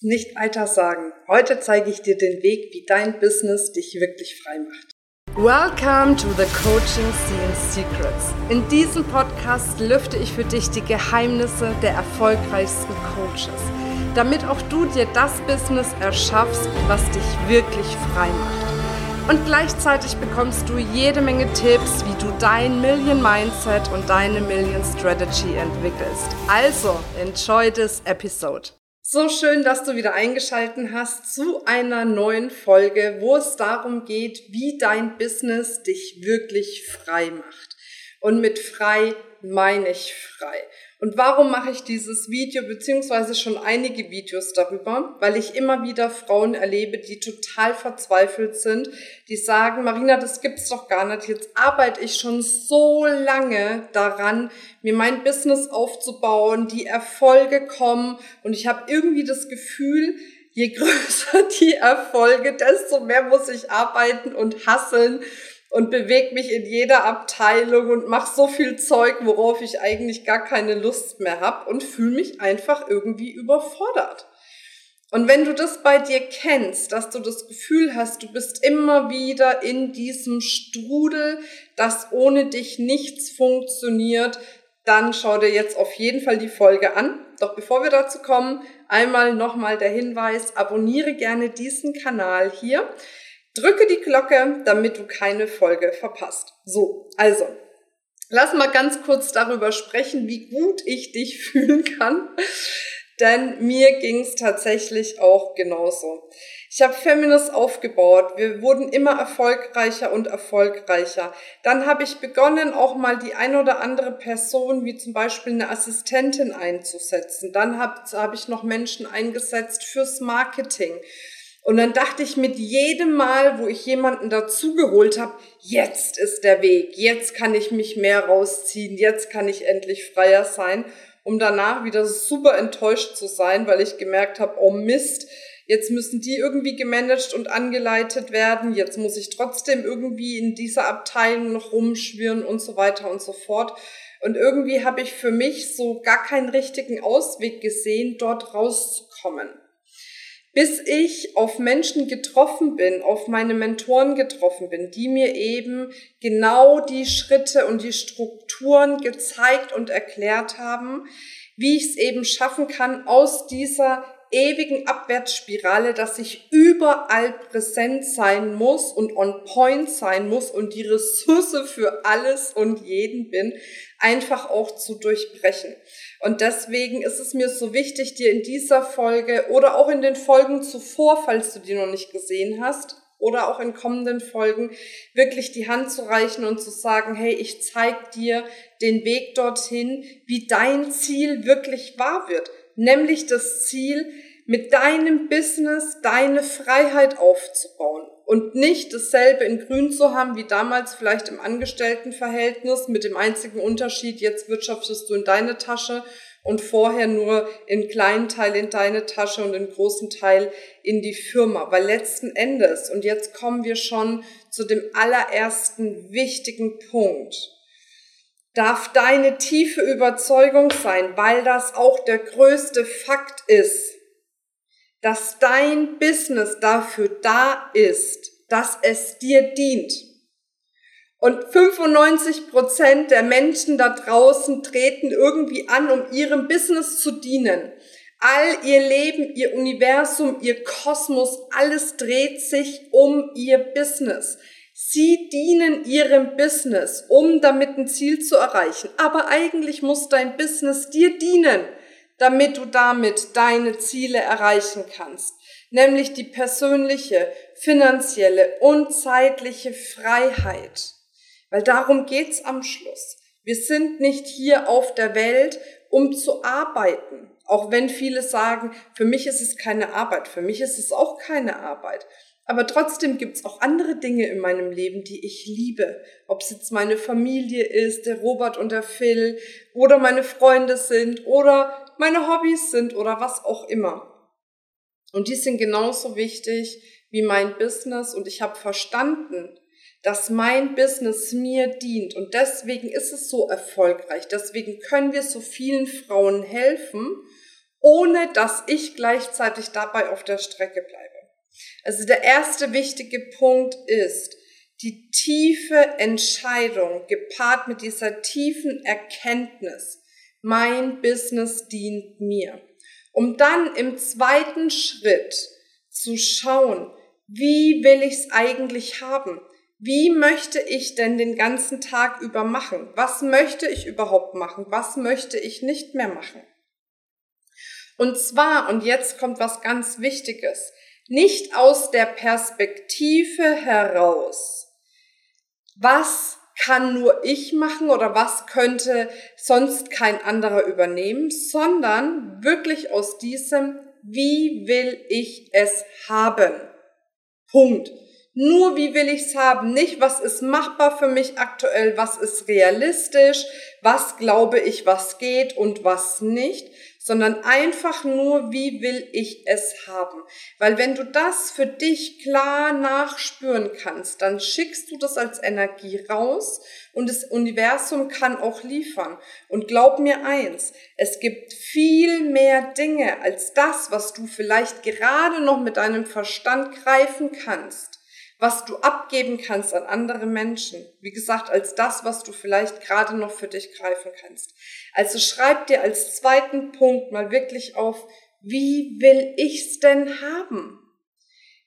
nicht weiter sagen. Heute zeige ich dir den Weg, wie dein Business dich wirklich frei macht. Welcome to the Coaching Scene Secrets. In diesem Podcast lüfte ich für dich die Geheimnisse der erfolgreichsten Coaches, damit auch du dir das Business erschaffst, was dich wirklich frei macht. Und gleichzeitig bekommst du jede Menge Tipps, wie du dein Million Mindset und deine Million Strategy entwickelst. Also, enjoy this episode. So schön, dass du wieder eingeschalten hast zu einer neuen Folge, wo es darum geht, wie dein Business dich wirklich frei macht. Und mit frei meine ich frei. Und warum mache ich dieses Video beziehungsweise schon einige Videos darüber? Weil ich immer wieder Frauen erlebe, die total verzweifelt sind, die sagen, Marina, das gibt's doch gar nicht. Jetzt arbeite ich schon so lange daran, mir mein Business aufzubauen, die Erfolge kommen und ich habe irgendwie das Gefühl, je größer die Erfolge, desto mehr muss ich arbeiten und hasseln und bewege mich in jeder Abteilung und mache so viel Zeug, worauf ich eigentlich gar keine Lust mehr habe und fühle mich einfach irgendwie überfordert. Und wenn du das bei dir kennst, dass du das Gefühl hast, du bist immer wieder in diesem Strudel, dass ohne dich nichts funktioniert, dann schau dir jetzt auf jeden Fall die Folge an. Doch bevor wir dazu kommen, einmal nochmal der Hinweis, abonniere gerne diesen Kanal hier. Drücke die Glocke, damit du keine Folge verpasst. So, also, lass mal ganz kurz darüber sprechen, wie gut ich dich fühlen kann. Denn mir ging es tatsächlich auch genauso. Ich habe Feminist aufgebaut. Wir wurden immer erfolgreicher und erfolgreicher. Dann habe ich begonnen, auch mal die ein oder andere Person, wie zum Beispiel eine Assistentin einzusetzen. Dann habe hab ich noch Menschen eingesetzt fürs Marketing. Und dann dachte ich mit jedem Mal, wo ich jemanden dazugeholt habe, jetzt ist der Weg, jetzt kann ich mich mehr rausziehen, jetzt kann ich endlich freier sein, um danach wieder super enttäuscht zu sein, weil ich gemerkt habe, oh Mist, jetzt müssen die irgendwie gemanagt und angeleitet werden, jetzt muss ich trotzdem irgendwie in dieser Abteilung noch rumschwirren und so weiter und so fort. Und irgendwie habe ich für mich so gar keinen richtigen Ausweg gesehen, dort rauszukommen bis ich auf Menschen getroffen bin, auf meine Mentoren getroffen bin, die mir eben genau die Schritte und die Strukturen gezeigt und erklärt haben, wie ich es eben schaffen kann, aus dieser ewigen Abwärtsspirale, dass ich überall präsent sein muss und on point sein muss und die Ressource für alles und jeden bin, einfach auch zu durchbrechen. Und deswegen ist es mir so wichtig, dir in dieser Folge oder auch in den Folgen zuvor, falls du die noch nicht gesehen hast, oder auch in kommenden Folgen wirklich die Hand zu reichen und zu sagen, hey, ich zeig dir den Weg dorthin, wie dein Ziel wirklich wahr wird. Nämlich das Ziel, mit deinem Business deine Freiheit aufzubauen und nicht dasselbe in Grün zu haben wie damals vielleicht im Angestelltenverhältnis mit dem einzigen Unterschied, jetzt wirtschaftest du in deine Tasche und vorher nur in kleinen Teil in deine Tasche und in großen Teil in die Firma. Weil letzten Endes, und jetzt kommen wir schon zu dem allerersten wichtigen Punkt, darf deine tiefe Überzeugung sein, weil das auch der größte Fakt ist, dass dein Business dafür da ist, dass es dir dient. Und 95 Prozent der Menschen da draußen treten irgendwie an, um ihrem Business zu dienen. All ihr Leben, ihr Universum, ihr Kosmos, alles dreht sich um ihr Business. Sie dienen ihrem Business, um damit ein Ziel zu erreichen. Aber eigentlich muss dein Business dir dienen damit du damit deine Ziele erreichen kannst, nämlich die persönliche, finanzielle und zeitliche Freiheit. Weil darum geht's am Schluss. Wir sind nicht hier auf der Welt, um zu arbeiten. Auch wenn viele sagen, für mich ist es keine Arbeit, für mich ist es auch keine Arbeit. Aber trotzdem gibt's auch andere Dinge in meinem Leben, die ich liebe. Ob es jetzt meine Familie ist, der Robert und der Phil, oder meine Freunde sind, oder meine Hobbys sind, oder was auch immer. Und die sind genauso wichtig wie mein Business. Und ich habe verstanden, dass mein Business mir dient. Und deswegen ist es so erfolgreich. Deswegen können wir so vielen Frauen helfen ohne dass ich gleichzeitig dabei auf der Strecke bleibe. Also der erste wichtige Punkt ist, die tiefe Entscheidung gepaart mit dieser tiefen Erkenntnis, mein Business dient mir. Um dann im zweiten Schritt zu schauen, wie will ich es eigentlich haben? Wie möchte ich denn den ganzen Tag über machen? Was möchte ich überhaupt machen? Was möchte ich nicht mehr machen? Und zwar, und jetzt kommt was ganz Wichtiges, nicht aus der Perspektive heraus, was kann nur ich machen oder was könnte sonst kein anderer übernehmen, sondern wirklich aus diesem, wie will ich es haben? Punkt. Nur wie will ich es haben, nicht was ist machbar für mich aktuell, was ist realistisch, was glaube ich, was geht und was nicht, sondern einfach nur, wie will ich es haben. Weil wenn du das für dich klar nachspüren kannst, dann schickst du das als Energie raus und das Universum kann auch liefern. Und glaub mir eins, es gibt viel mehr Dinge als das, was du vielleicht gerade noch mit deinem Verstand greifen kannst was du abgeben kannst an andere Menschen. Wie gesagt, als das, was du vielleicht gerade noch für dich greifen kannst. Also schreib dir als zweiten Punkt mal wirklich auf, wie will ich's denn haben?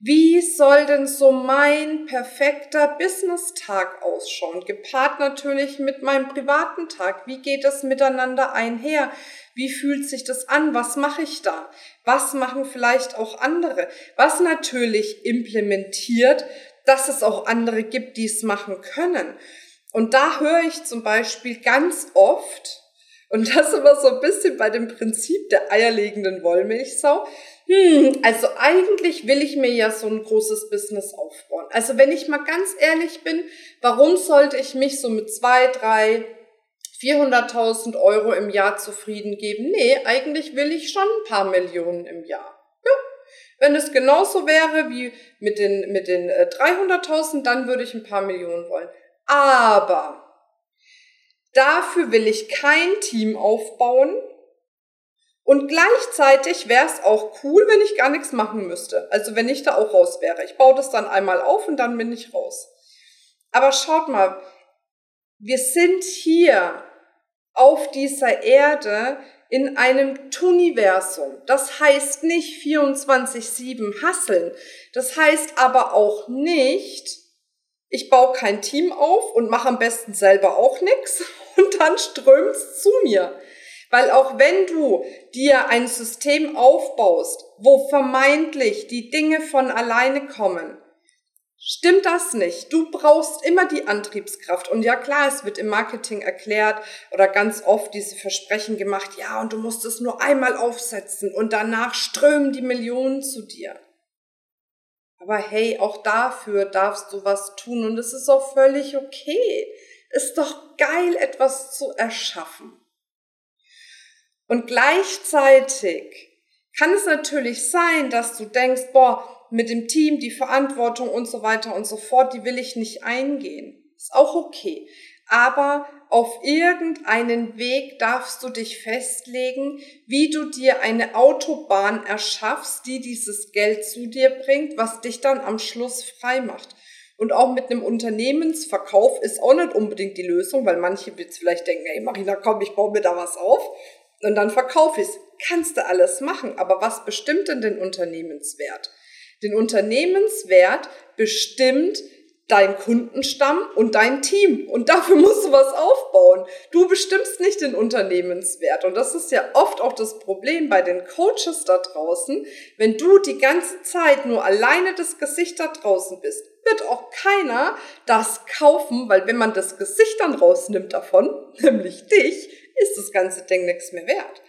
Wie soll denn so mein perfekter Business-Tag ausschauen? Gepaart natürlich mit meinem privaten Tag. Wie geht es miteinander einher? Wie fühlt sich das an? Was mache ich da? Was machen vielleicht auch andere? Was natürlich implementiert, dass es auch andere gibt, die es machen können. Und da höre ich zum Beispiel ganz oft, und das immer so ein bisschen bei dem Prinzip der eierlegenden Wollmilchsau, hm, also eigentlich will ich mir ja so ein großes Business aufbauen. Also wenn ich mal ganz ehrlich bin, warum sollte ich mich so mit zwei, drei, 400.000 Euro im Jahr zufrieden geben? Nee, eigentlich will ich schon ein paar Millionen im Jahr. Ja. Wenn es genauso wäre wie mit den, mit den 300.000, äh, dann würde ich ein paar Millionen wollen. Aber dafür will ich kein Team aufbauen, und gleichzeitig wäre es auch cool, wenn ich gar nichts machen müsste. Also wenn ich da auch raus wäre. Ich baue das dann einmal auf und dann bin ich raus. Aber schaut mal, wir sind hier auf dieser Erde in einem Tuniversum. Das heißt nicht 24-7 hasseln. Das heißt aber auch nicht, ich baue kein Team auf und mache am besten selber auch nichts und dann strömt's zu mir. Weil auch wenn du dir ein System aufbaust, wo vermeintlich die Dinge von alleine kommen, stimmt das nicht. Du brauchst immer die Antriebskraft. Und ja klar, es wird im Marketing erklärt oder ganz oft diese Versprechen gemacht, ja, und du musst es nur einmal aufsetzen und danach strömen die Millionen zu dir. Aber hey, auch dafür darfst du was tun und es ist auch völlig okay. Ist doch geil, etwas zu erschaffen. Und gleichzeitig kann es natürlich sein, dass du denkst, boah, mit dem Team, die Verantwortung und so weiter und so fort, die will ich nicht eingehen. Ist auch okay. Aber auf irgendeinen Weg darfst du dich festlegen, wie du dir eine Autobahn erschaffst, die dieses Geld zu dir bringt, was dich dann am Schluss frei macht. Und auch mit einem Unternehmensverkauf ist auch nicht unbedingt die Lösung, weil manche jetzt vielleicht denken, ey Marina, komm, ich baue mir da was auf und dann verkaufe ich es. Kannst du alles machen, aber was bestimmt denn den Unternehmenswert? Den Unternehmenswert bestimmt dein Kundenstamm und dein Team. Und dafür musst du was aufbauen. Du bestimmst nicht den Unternehmenswert. Und das ist ja oft auch das Problem bei den Coaches da draußen. Wenn du die ganze Zeit nur alleine das Gesicht da draußen bist, wird auch keiner das kaufen, weil wenn man das Gesicht dann rausnimmt davon, nämlich dich, ist das ganze Ding nichts mehr wert.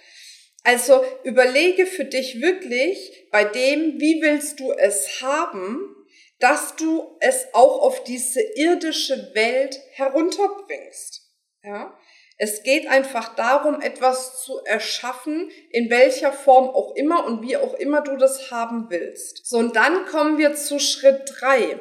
Also überlege für dich wirklich bei dem, wie willst du es haben, dass du es auch auf diese irdische Welt herunterbringst. Ja? Es geht einfach darum, etwas zu erschaffen, in welcher Form auch immer und wie auch immer du das haben willst. So, und dann kommen wir zu Schritt drei,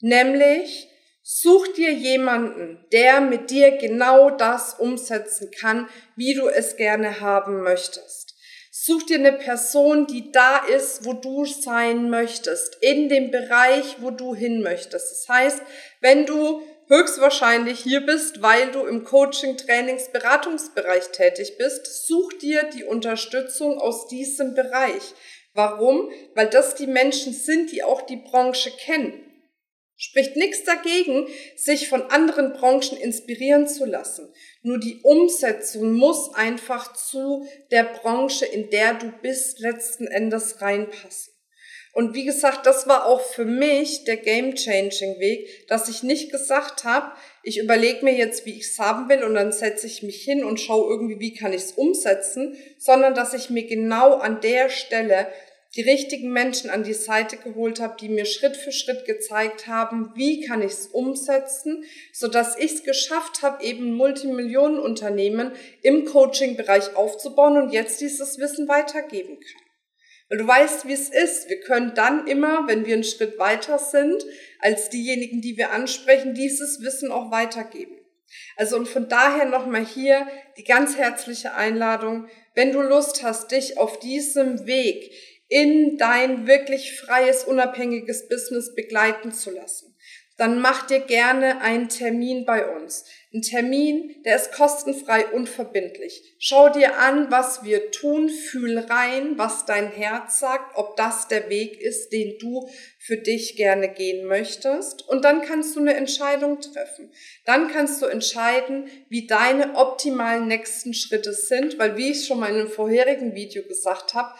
nämlich Such dir jemanden, der mit dir genau das umsetzen kann, wie du es gerne haben möchtest. Such dir eine Person, die da ist, wo du sein möchtest, in dem Bereich, wo du hin möchtest. Das heißt, wenn du höchstwahrscheinlich hier bist, weil du im Coaching, Trainings, Beratungsbereich tätig bist, such dir die Unterstützung aus diesem Bereich. Warum? Weil das die Menschen sind, die auch die Branche kennen. Spricht nichts dagegen, sich von anderen Branchen inspirieren zu lassen. Nur die Umsetzung muss einfach zu der Branche, in der du bist, letzten Endes reinpassen. Und wie gesagt, das war auch für mich der Game-Changing-Weg, dass ich nicht gesagt habe, ich überlege mir jetzt, wie ich es haben will und dann setze ich mich hin und schaue irgendwie, wie kann ich es umsetzen, sondern dass ich mir genau an der Stelle die richtigen Menschen an die Seite geholt habe, die mir Schritt für Schritt gezeigt haben, wie kann ich es umsetzen, so dass ich es geschafft habe, eben Multimillionenunternehmen im Coaching-Bereich aufzubauen und jetzt dieses Wissen weitergeben kann. Weil du weißt, wie es ist. Wir können dann immer, wenn wir einen Schritt weiter sind, als diejenigen, die wir ansprechen, dieses Wissen auch weitergeben. Also und von daher nochmal hier die ganz herzliche Einladung, wenn du Lust hast, dich auf diesem Weg in dein wirklich freies, unabhängiges Business begleiten zu lassen, dann mach dir gerne einen Termin bei uns. Ein Termin, der ist kostenfrei und verbindlich. Schau dir an, was wir tun, fühl rein, was dein Herz sagt, ob das der Weg ist, den du für dich gerne gehen möchtest. Und dann kannst du eine Entscheidung treffen. Dann kannst du entscheiden, wie deine optimalen nächsten Schritte sind, weil wie ich schon mal in einem vorherigen Video gesagt habe,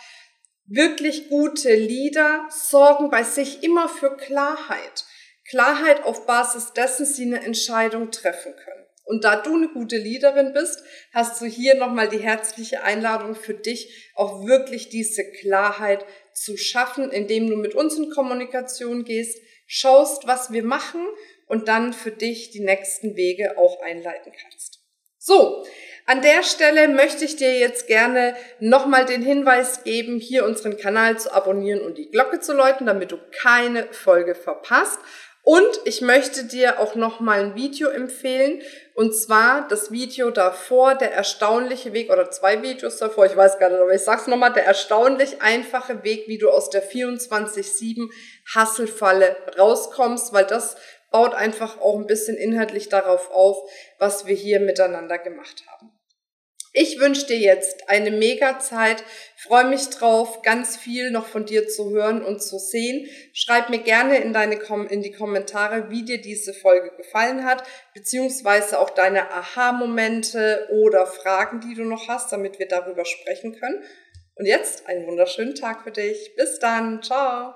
Wirklich gute Leader sorgen bei sich immer für Klarheit. Klarheit auf Basis dessen sie eine Entscheidung treffen können. Und da du eine gute Leaderin bist, hast du hier nochmal die herzliche Einladung für dich, auch wirklich diese Klarheit zu schaffen, indem du mit uns in Kommunikation gehst, schaust, was wir machen und dann für dich die nächsten Wege auch einleiten kannst. So, an der Stelle möchte ich dir jetzt gerne nochmal den Hinweis geben, hier unseren Kanal zu abonnieren und die Glocke zu läuten, damit du keine Folge verpasst. Und ich möchte dir auch nochmal ein Video empfehlen. Und zwar das Video davor, der erstaunliche Weg, oder zwei Videos davor, ich weiß gar nicht, aber ich sag's nochmal, der erstaunlich einfache Weg, wie du aus der 24-7 Hasselfalle rauskommst, weil das baut einfach auch ein bisschen inhaltlich darauf auf, was wir hier miteinander gemacht haben. Ich wünsche dir jetzt eine mega Zeit, freue mich drauf, ganz viel noch von dir zu hören und zu sehen. Schreib mir gerne in, deine in die Kommentare, wie dir diese Folge gefallen hat, beziehungsweise auch deine Aha-Momente oder Fragen, die du noch hast, damit wir darüber sprechen können. Und jetzt einen wunderschönen Tag für dich. Bis dann. Ciao.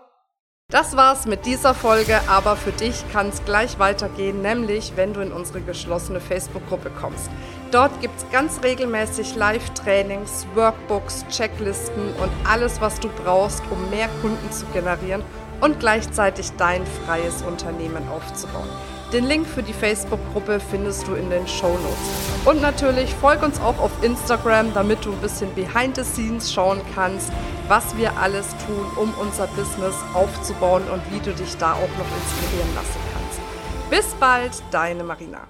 Das war's mit dieser Folge, aber für dich kann es gleich weitergehen, nämlich wenn du in unsere geschlossene Facebook-Gruppe kommst. Dort gibt es ganz regelmäßig Live-Trainings, Workbooks, Checklisten und alles, was du brauchst, um mehr Kunden zu generieren und gleichzeitig dein freies Unternehmen aufzubauen. Den Link für die Facebook-Gruppe findest du in den Show Notes. Und natürlich folg uns auch auf Instagram, damit du ein bisschen behind the scenes schauen kannst, was wir alles tun, um unser Business aufzubauen und wie du dich da auch noch inspirieren lassen kannst. Bis bald, deine Marina.